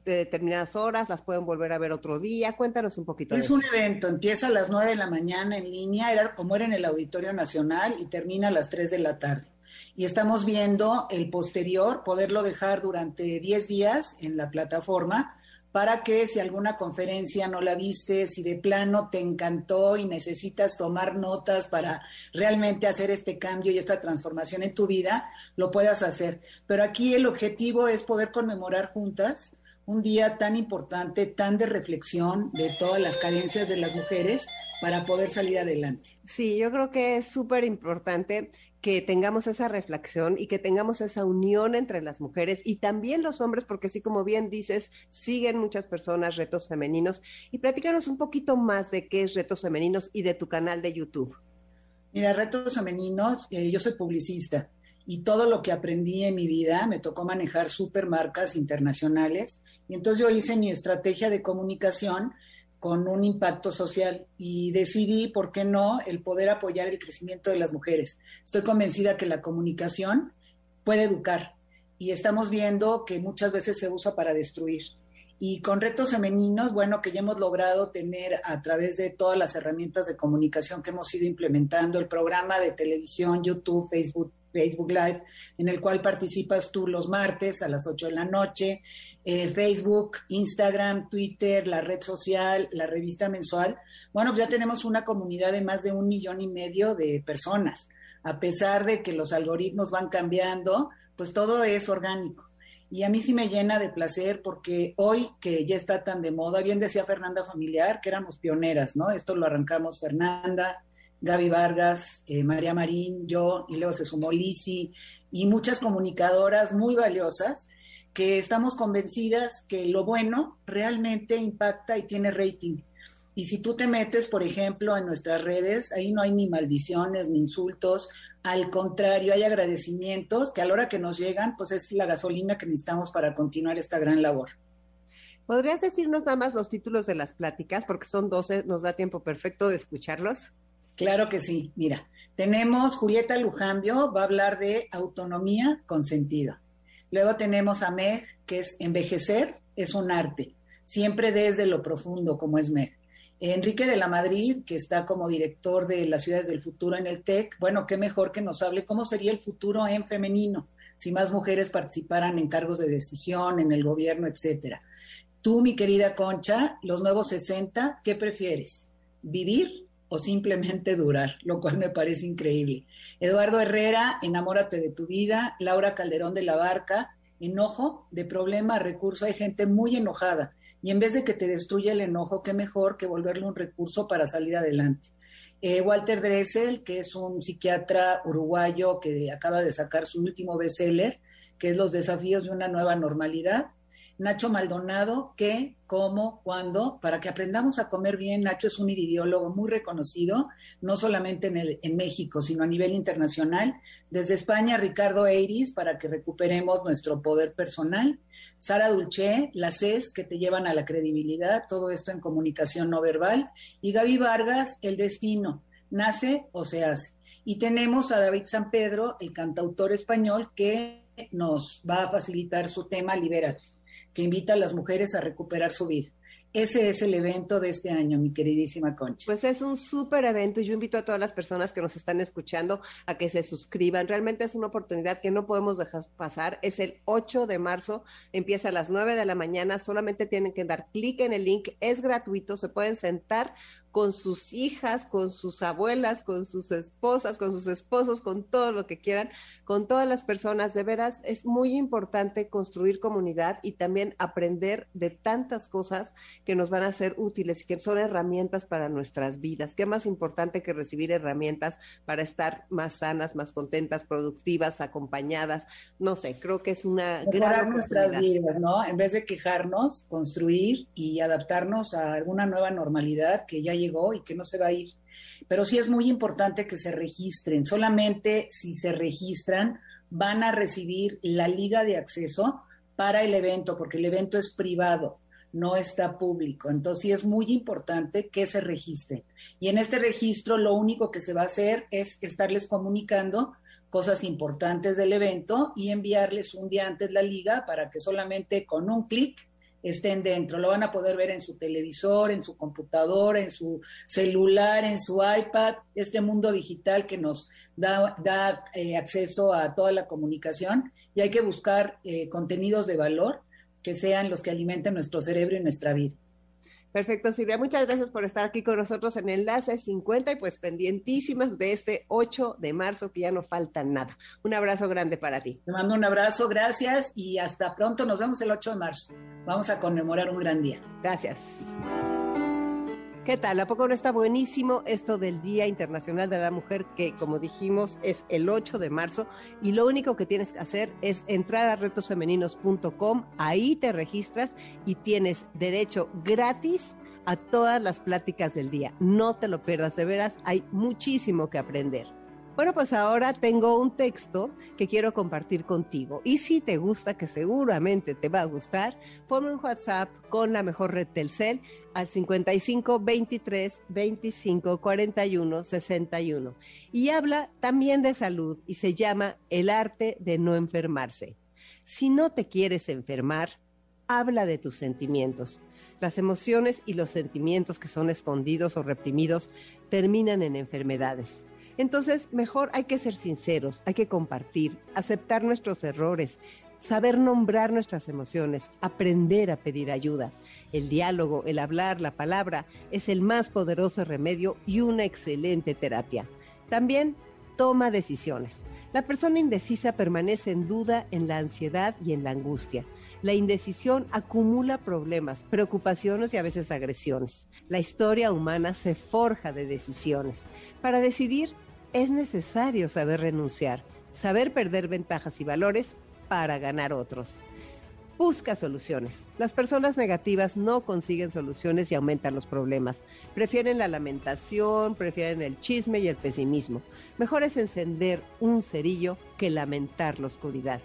de determinadas horas, las pueden volver a ver otro día. Cuéntanos un poquito. Es un evento, empieza a las 9 de la mañana en línea, era como era en el Auditorio Nacional y termina a las 3 de la tarde. Y estamos viendo el posterior, poderlo dejar durante 10 días en la plataforma para que si alguna conferencia no la viste, si de plano te encantó y necesitas tomar notas para realmente hacer este cambio y esta transformación en tu vida, lo puedas hacer. Pero aquí el objetivo es poder conmemorar juntas un día tan importante, tan de reflexión de todas las carencias de las mujeres para poder salir adelante. Sí, yo creo que es súper importante que tengamos esa reflexión y que tengamos esa unión entre las mujeres y también los hombres, porque así como bien dices, siguen muchas personas retos femeninos. Y platícanos un poquito más de qué es retos femeninos y de tu canal de YouTube. Mira, retos femeninos, eh, yo soy publicista y todo lo que aprendí en mi vida me tocó manejar supermarcas internacionales y entonces yo hice mi estrategia de comunicación con un impacto social y decidí, ¿por qué no?, el poder apoyar el crecimiento de las mujeres. Estoy convencida que la comunicación puede educar y estamos viendo que muchas veces se usa para destruir. Y con retos femeninos, bueno, que ya hemos logrado tener a través de todas las herramientas de comunicación que hemos ido implementando, el programa de televisión, YouTube, Facebook, Facebook Live, en el cual participas tú los martes a las 8 de la noche, eh, Facebook, Instagram, Twitter, la red social, la revista mensual. Bueno, ya tenemos una comunidad de más de un millón y medio de personas. A pesar de que los algoritmos van cambiando, pues todo es orgánico. Y a mí sí me llena de placer porque hoy que ya está tan de moda, bien decía Fernanda Familiar, que éramos pioneras, ¿no? Esto lo arrancamos Fernanda, Gaby Vargas, eh, María Marín, yo, y luego se sumó Lisi, y muchas comunicadoras muy valiosas que estamos convencidas que lo bueno realmente impacta y tiene rating. Y si tú te metes, por ejemplo, en nuestras redes, ahí no hay ni maldiciones ni insultos, al contrario, hay agradecimientos que a la hora que nos llegan, pues es la gasolina que necesitamos para continuar esta gran labor. ¿Podrías decirnos nada más los títulos de las pláticas? Porque son 12, nos da tiempo perfecto de escucharlos. Claro que sí. Mira, tenemos Julieta Lujambio, va a hablar de autonomía con sentido. Luego tenemos a Meg, que es envejecer, es un arte, siempre desde lo profundo, como es Meg. Enrique de la Madrid, que está como director de las ciudades del futuro en el TEC, bueno, qué mejor que nos hable cómo sería el futuro en femenino, si más mujeres participaran en cargos de decisión, en el gobierno, etcétera. Tú, mi querida Concha, los nuevos 60, ¿qué prefieres? ¿Vivir o simplemente durar, lo cual me parece increíble. Eduardo Herrera, Enamórate de tu vida, Laura Calderón de la Barca, enojo, de problema recurso, hay gente muy enojada y en vez de que te destruya el enojo, qué mejor que volverle un recurso para salir adelante. Eh, Walter Dressel, que es un psiquiatra uruguayo que acaba de sacar su último bestseller, que es Los desafíos de una nueva normalidad, Nacho Maldonado, qué, cómo, cuándo, para que aprendamos a comer bien. Nacho es un iridiólogo muy reconocido, no solamente en, el, en México, sino a nivel internacional. Desde España, Ricardo Eiris, para que recuperemos nuestro poder personal. Sara Dulce, las CES que te llevan a la credibilidad, todo esto en comunicación no verbal. Y Gaby Vargas, El Destino, nace o se hace. Y tenemos a David San Pedro, el cantautor español, que nos va a facilitar su tema Libérate que invita a las mujeres a recuperar su vida. Ese es el evento de este año, mi queridísima Concha. Pues es un súper evento y yo invito a todas las personas que nos están escuchando a que se suscriban. Realmente es una oportunidad que no podemos dejar pasar. Es el 8 de marzo, empieza a las 9 de la mañana. Solamente tienen que dar clic en el link, es gratuito, se pueden sentar con sus hijas, con sus abuelas, con sus esposas, con sus esposos, con todo lo que quieran, con todas las personas. De veras, es muy importante construir comunidad y también aprender de tantas cosas que nos van a ser útiles y que son herramientas para nuestras vidas. ¿Qué más importante que recibir herramientas para estar más sanas, más contentas, productivas, acompañadas? No sé, creo que es una gran nuestras vidas, ¿no? En vez de quejarnos, construir y adaptarnos a alguna nueva normalidad que ya y que no se va a ir. Pero sí es muy importante que se registren. Solamente si se registran van a recibir la liga de acceso para el evento, porque el evento es privado, no está público. Entonces sí es muy importante que se registren. Y en este registro lo único que se va a hacer es estarles comunicando cosas importantes del evento y enviarles un día antes la liga para que solamente con un clic estén dentro. Lo van a poder ver en su televisor, en su computadora, en su celular, en su iPad, este mundo digital que nos da, da eh, acceso a toda la comunicación y hay que buscar eh, contenidos de valor que sean los que alimenten nuestro cerebro y nuestra vida. Perfecto, Silvia. Muchas gracias por estar aquí con nosotros en Enlace 50 y pues pendientísimas de este 8 de marzo que ya no falta nada. Un abrazo grande para ti. Te mando un abrazo, gracias y hasta pronto. Nos vemos el 8 de marzo. Vamos a conmemorar un gran día. Gracias. ¿Qué tal? ¿A poco no está buenísimo esto del Día Internacional de la Mujer que, como dijimos, es el 8 de marzo? Y lo único que tienes que hacer es entrar a retosfemeninos.com, ahí te registras y tienes derecho gratis a todas las pláticas del día. No te lo pierdas, de veras, hay muchísimo que aprender. Bueno, pues ahora tengo un texto que quiero compartir contigo. Y si te gusta, que seguramente te va a gustar, ponme un WhatsApp con la mejor red Telcel al 55 23 25 41 61. Y habla también de salud y se llama El arte de no enfermarse. Si no te quieres enfermar, habla de tus sentimientos. Las emociones y los sentimientos que son escondidos o reprimidos terminan en enfermedades. Entonces, mejor hay que ser sinceros, hay que compartir, aceptar nuestros errores, saber nombrar nuestras emociones, aprender a pedir ayuda. El diálogo, el hablar, la palabra es el más poderoso remedio y una excelente terapia. También toma decisiones. La persona indecisa permanece en duda en la ansiedad y en la angustia. La indecisión acumula problemas, preocupaciones y a veces agresiones. La historia humana se forja de decisiones. Para decidir es necesario saber renunciar, saber perder ventajas y valores para ganar otros. Busca soluciones. Las personas negativas no consiguen soluciones y aumentan los problemas. Prefieren la lamentación, prefieren el chisme y el pesimismo. Mejor es encender un cerillo que lamentar la oscuridad.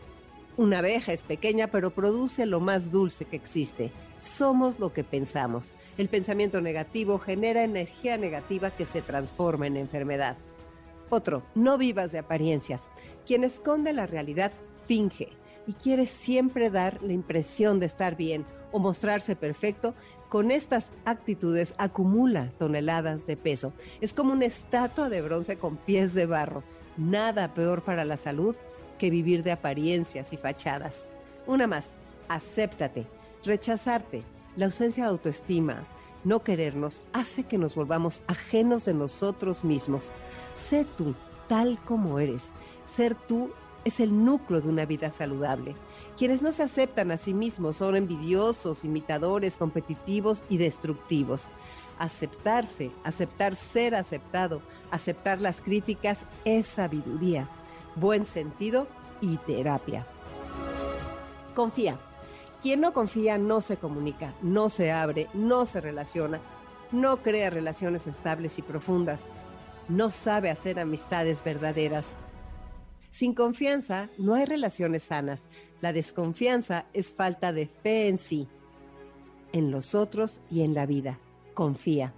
Una abeja es pequeña pero produce lo más dulce que existe. Somos lo que pensamos. El pensamiento negativo genera energía negativa que se transforma en enfermedad. Otro, no vivas de apariencias. Quien esconde la realidad finge y quiere siempre dar la impresión de estar bien o mostrarse perfecto, con estas actitudes acumula toneladas de peso. Es como una estatua de bronce con pies de barro. Nada peor para la salud que vivir de apariencias y fachadas. Una más, acéptate, rechazarte, la ausencia de autoestima, No querernos hace que nos volvamos ajenos de nosotros mismos. Sé tú tal como eres. Ser tú es el núcleo de una vida saludable. Quienes no se aceptan a sí mismos son envidiosos, imitadores, competitivos y destructivos. Aceptarse, aceptar ser aceptado, aceptar las críticas es sabiduría, buen sentido y terapia. Confía. Quien no confía no se comunica, no se abre, no se relaciona, no crea relaciones estables y profundas, no sabe hacer amistades verdaderas. Sin confianza no hay relaciones sanas. La desconfianza es falta de fe en sí, en los otros y en la vida. Confía.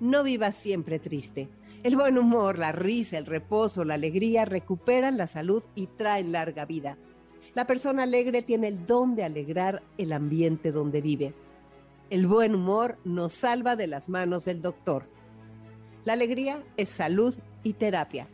No vivas siempre triste. El buen humor, la risa, el reposo, la alegría recuperan la salud y traen larga vida. La persona alegre tiene el don de alegrar el ambiente donde vive. El buen humor nos salva de las manos del doctor. La alegría es salud y terapia.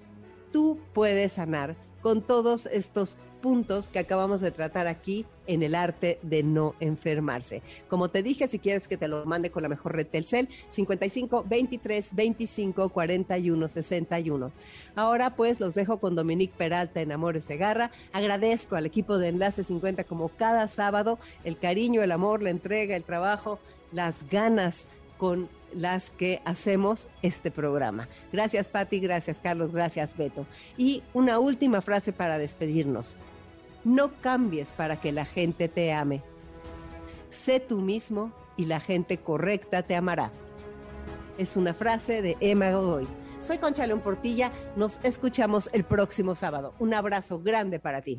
Tú puedes sanar con todos estos puntos que acabamos de tratar aquí en el arte de no enfermarse. Como te dije, si quieres que te lo mande con la mejor red Telcel, 55 23 25 41 61. Ahora pues los dejo con Dominique Peralta en Amores de Garra. Agradezco al equipo de Enlace 50 como cada sábado el cariño, el amor, la entrega, el trabajo, las ganas con las que hacemos este programa. Gracias Patti, gracias Carlos, gracias Beto. Y una última frase para despedirnos. No cambies para que la gente te ame. Sé tú mismo y la gente correcta te amará. Es una frase de Emma Godoy. Soy Concha León Portilla, nos escuchamos el próximo sábado. Un abrazo grande para ti.